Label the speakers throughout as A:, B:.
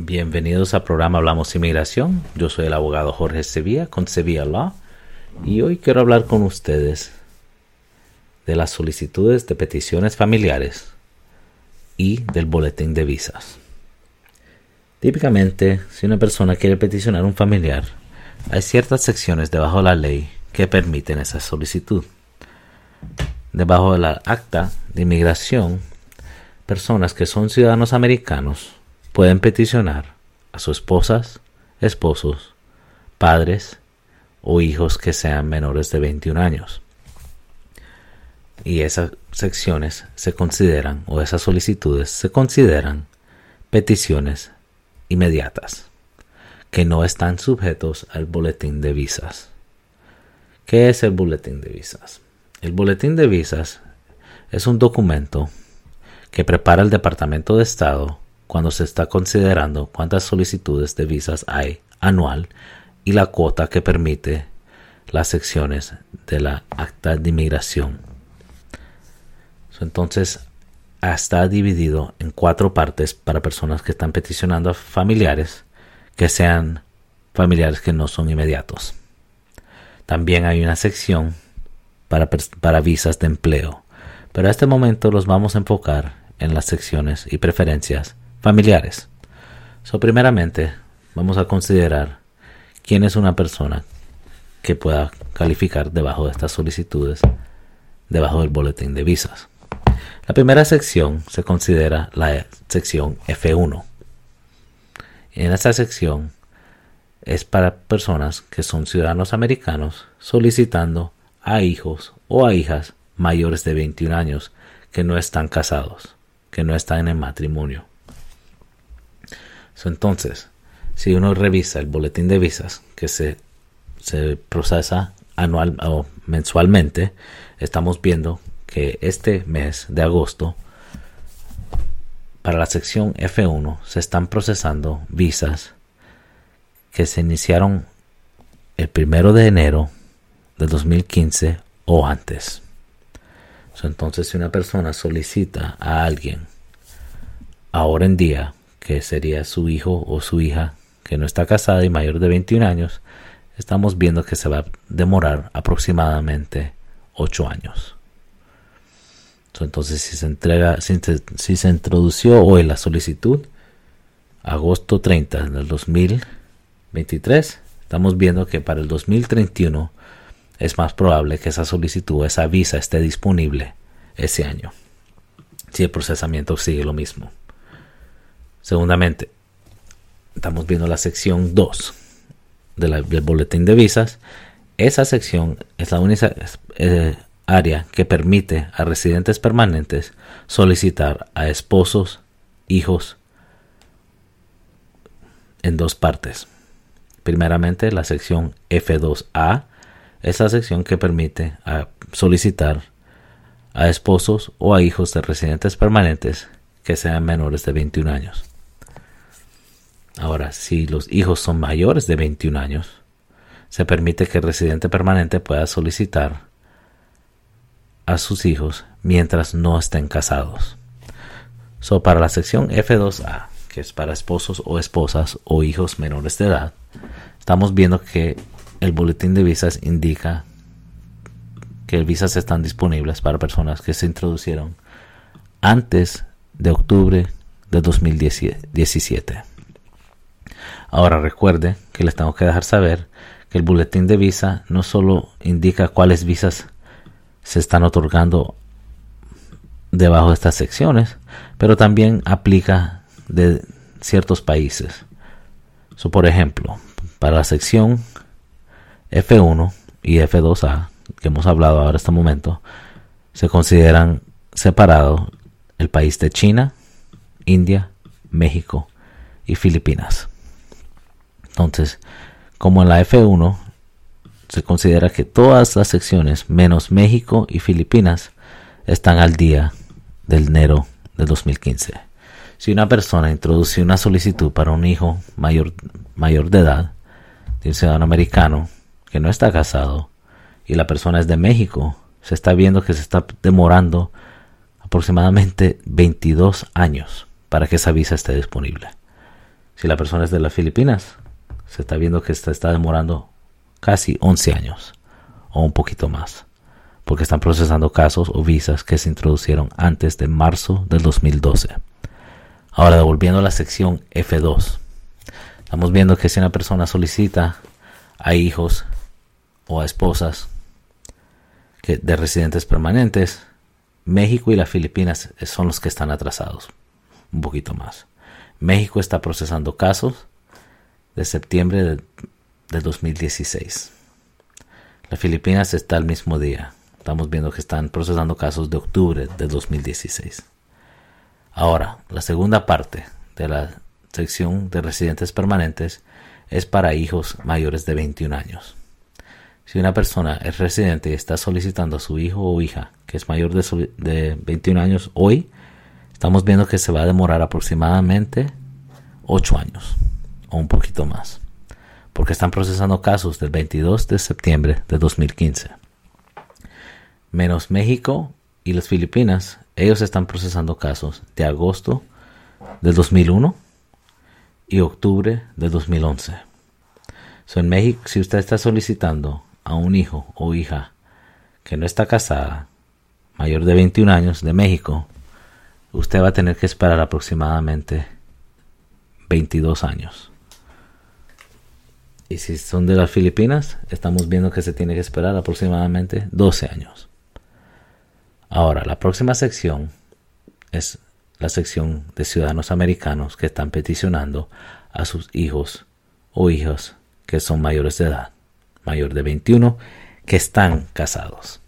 A: Bienvenidos al programa Hablamos Inmigración. Yo soy el abogado Jorge Sevilla con Sevilla Law y hoy quiero hablar con ustedes de las solicitudes de peticiones familiares y del boletín de visas. Típicamente, si una persona quiere peticionar a un familiar, hay ciertas secciones debajo de la ley que permiten esa solicitud. Debajo de la acta de inmigración, personas que son ciudadanos americanos pueden peticionar a sus esposas, esposos, padres o hijos que sean menores de 21 años. Y esas secciones se consideran, o esas solicitudes se consideran peticiones inmediatas, que no están sujetos al boletín de visas. ¿Qué es el boletín de visas? El boletín de visas es un documento que prepara el Departamento de Estado cuando se está considerando cuántas solicitudes de visas hay anual y la cuota que permite las secciones de la acta de inmigración. Entonces, está dividido en cuatro partes para personas que están peticionando a familiares que sean familiares que no son inmediatos. También hay una sección para, para visas de empleo, pero a este momento los vamos a enfocar en las secciones y preferencias familiares. So, primeramente, vamos a considerar quién es una persona que pueda calificar debajo de estas solicitudes, debajo del boletín de visas. La primera sección se considera la sección F1. En esta sección es para personas que son ciudadanos americanos solicitando a hijos o a hijas mayores de 21 años que no están casados, que no están en el matrimonio entonces, si uno revisa el boletín de visas que se, se procesa anual o mensualmente, estamos viendo que este mes de agosto, para la sección F1, se están procesando visas que se iniciaron el primero de enero de 2015 o antes. entonces, si una persona solicita a alguien ahora en día que sería su hijo o su hija que no está casada y mayor de 21 años, estamos viendo que se va a demorar aproximadamente 8 años. Entonces, si se entrega, si se, introdució hoy la solicitud, agosto 30 del 2023, estamos viendo que para el 2031 es más probable que esa solicitud, esa visa esté disponible ese año. Si el procesamiento sigue lo mismo. Segundamente, estamos viendo la sección 2 del boletín de visas. Esa sección es la única eh, área que permite a residentes permanentes solicitar a esposos, hijos, en dos partes. Primeramente, la sección F2A es la sección que permite a solicitar a esposos o a hijos de residentes permanentes que sean menores de 21 años. Ahora, si los hijos son mayores de 21 años, se permite que el residente permanente pueda solicitar a sus hijos mientras no estén casados. So, para la sección F2A, que es para esposos o esposas o hijos menores de edad, estamos viendo que el boletín de visas indica que visas están disponibles para personas que se introducieron antes de octubre de 2017. Ahora recuerde que les tengo que dejar saber que el boletín de visa no solo indica cuáles visas se están otorgando debajo de estas secciones, pero también aplica de ciertos países. por ejemplo, para la sección F1 y F2A, que hemos hablado ahora este momento, se consideran separados el país de China, India, México y Filipinas. Entonces, como en la F1, se considera que todas las secciones, menos México y Filipinas, están al día del enero de 2015. Si una persona introduce una solicitud para un hijo mayor, mayor de edad, de un ciudadano americano, que no está casado, y la persona es de México, se está viendo que se está demorando aproximadamente 22 años para que esa visa esté disponible. Si la persona es de las Filipinas, se está viendo que está, está demorando casi 11 años o un poquito más, porque están procesando casos o visas que se introducieron antes de marzo del 2012. Ahora, devolviendo a la sección F2, estamos viendo que si una persona solicita a hijos o a esposas que, de residentes permanentes, México y las Filipinas son los que están atrasados, un poquito más. México está procesando casos de septiembre de, de 2016. Las Filipinas está al mismo día. Estamos viendo que están procesando casos de octubre de 2016. Ahora, la segunda parte de la sección de residentes permanentes es para hijos mayores de 21 años. Si una persona es residente y está solicitando a su hijo o hija que es mayor de, de 21 años hoy, estamos viendo que se va a demorar aproximadamente 8 años o un poquito más, porque están procesando casos del 22 de septiembre de 2015. Menos México y las Filipinas, ellos están procesando casos de agosto del 2001 y octubre del 2011. en México, si usted está solicitando a un hijo o hija que no está casada, mayor de 21 años, de México, usted va a tener que esperar aproximadamente 22 años. Y si son de las Filipinas, estamos viendo que se tiene que esperar aproximadamente 12 años. Ahora, la próxima sección es la sección de ciudadanos americanos que están peticionando a sus hijos o hijas que son mayores de edad, mayor de 21, que están casados.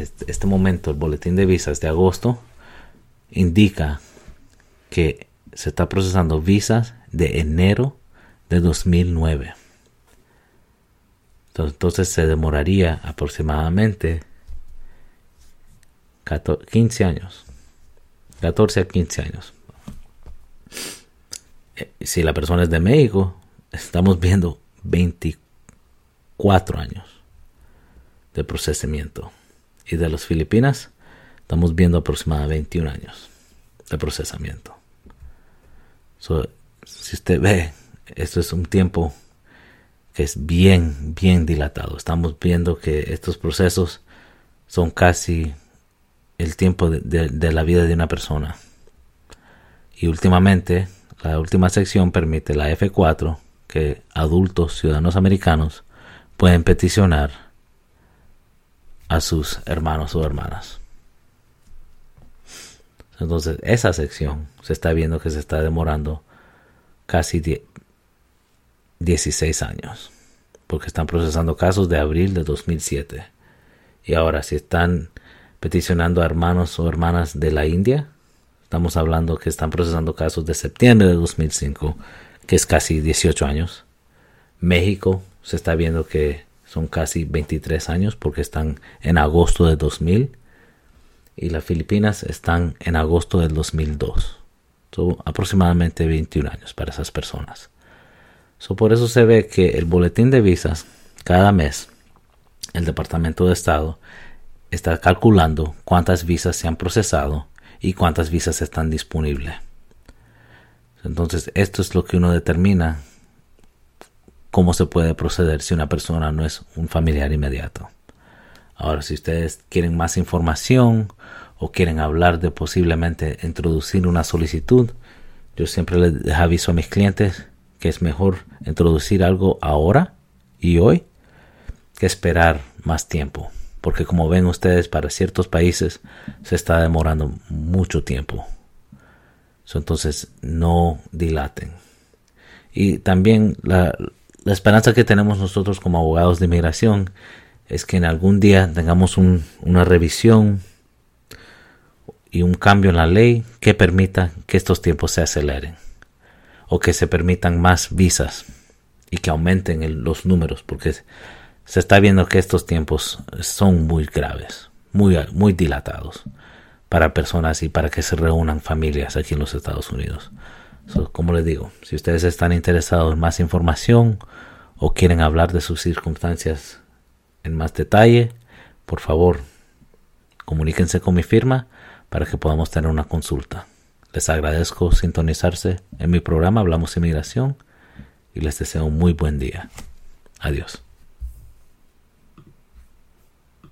A: este momento, el boletín de visas de agosto, indica que se está procesando visas de enero de 2009. Entonces se demoraría aproximadamente 15 años. 14 a 15 años. Eh, si la persona es de México, estamos viendo 24 años de procesamiento. Y de las Filipinas, estamos viendo aproximadamente 21 años de procesamiento. si usted ve, esto es un tiempo que es bien, bien dilatado. Estamos viendo que estos procesos son casi el tiempo de, la vida de una persona. Y últimamente, la última sección permite la F4 que adultos ciudadanos americanos pueden peticionar a sus hermanos o hermanas. Entonces, esa sección se está viendo que se está demorando casi 16 años, porque están procesando casos de abril de 2007. Y ahora, si están peticionando a hermanos o hermanas de la India, estamos hablando que están procesando casos de septiembre de 2005, que es casi 18 años. México se está viendo que son casi 23 años porque están en agosto de 2000 y las Filipinas están en agosto del 2002. Son aproximadamente 21 años para esas personas. Por eso se ve que el boletín de visas cada mes, el Departamento de Estado está calculando cuántas visas se han procesado y cuántas visas están disponibles. Entonces, esto es lo que uno determina cómo se puede proceder si una persona no es un familiar inmediato. Ahora, si ustedes quieren más información o quieren hablar de posiblemente introducir una solicitud, yo siempre les aviso a mis clientes que es mejor introducir algo ahora y hoy que esperar más tiempo. Porque como ven ustedes, para ciertos países se está demorando mucho tiempo. entonces, no dilaten. Y también la, la esperanza que tenemos nosotros como abogados de inmigración es que en algún día tengamos una revisión y un cambio en la ley que permita que estos tiempos se aceleren o que se permitan más visas y que aumenten los números porque se está viendo que estos tiempos son muy graves, muy, muy dilatados para personas y para que se reúnan familias aquí en los Estados Unidos. como les digo, si ustedes están interesados en más información o quieren hablar de sus circunstancias en más detalle, por favor, comuníquense con mi firma para que podamos tener una consulta. Les agradezco sintonizarse en mi programa Hablamos Inmigración y les deseo un muy buen día. Adiós.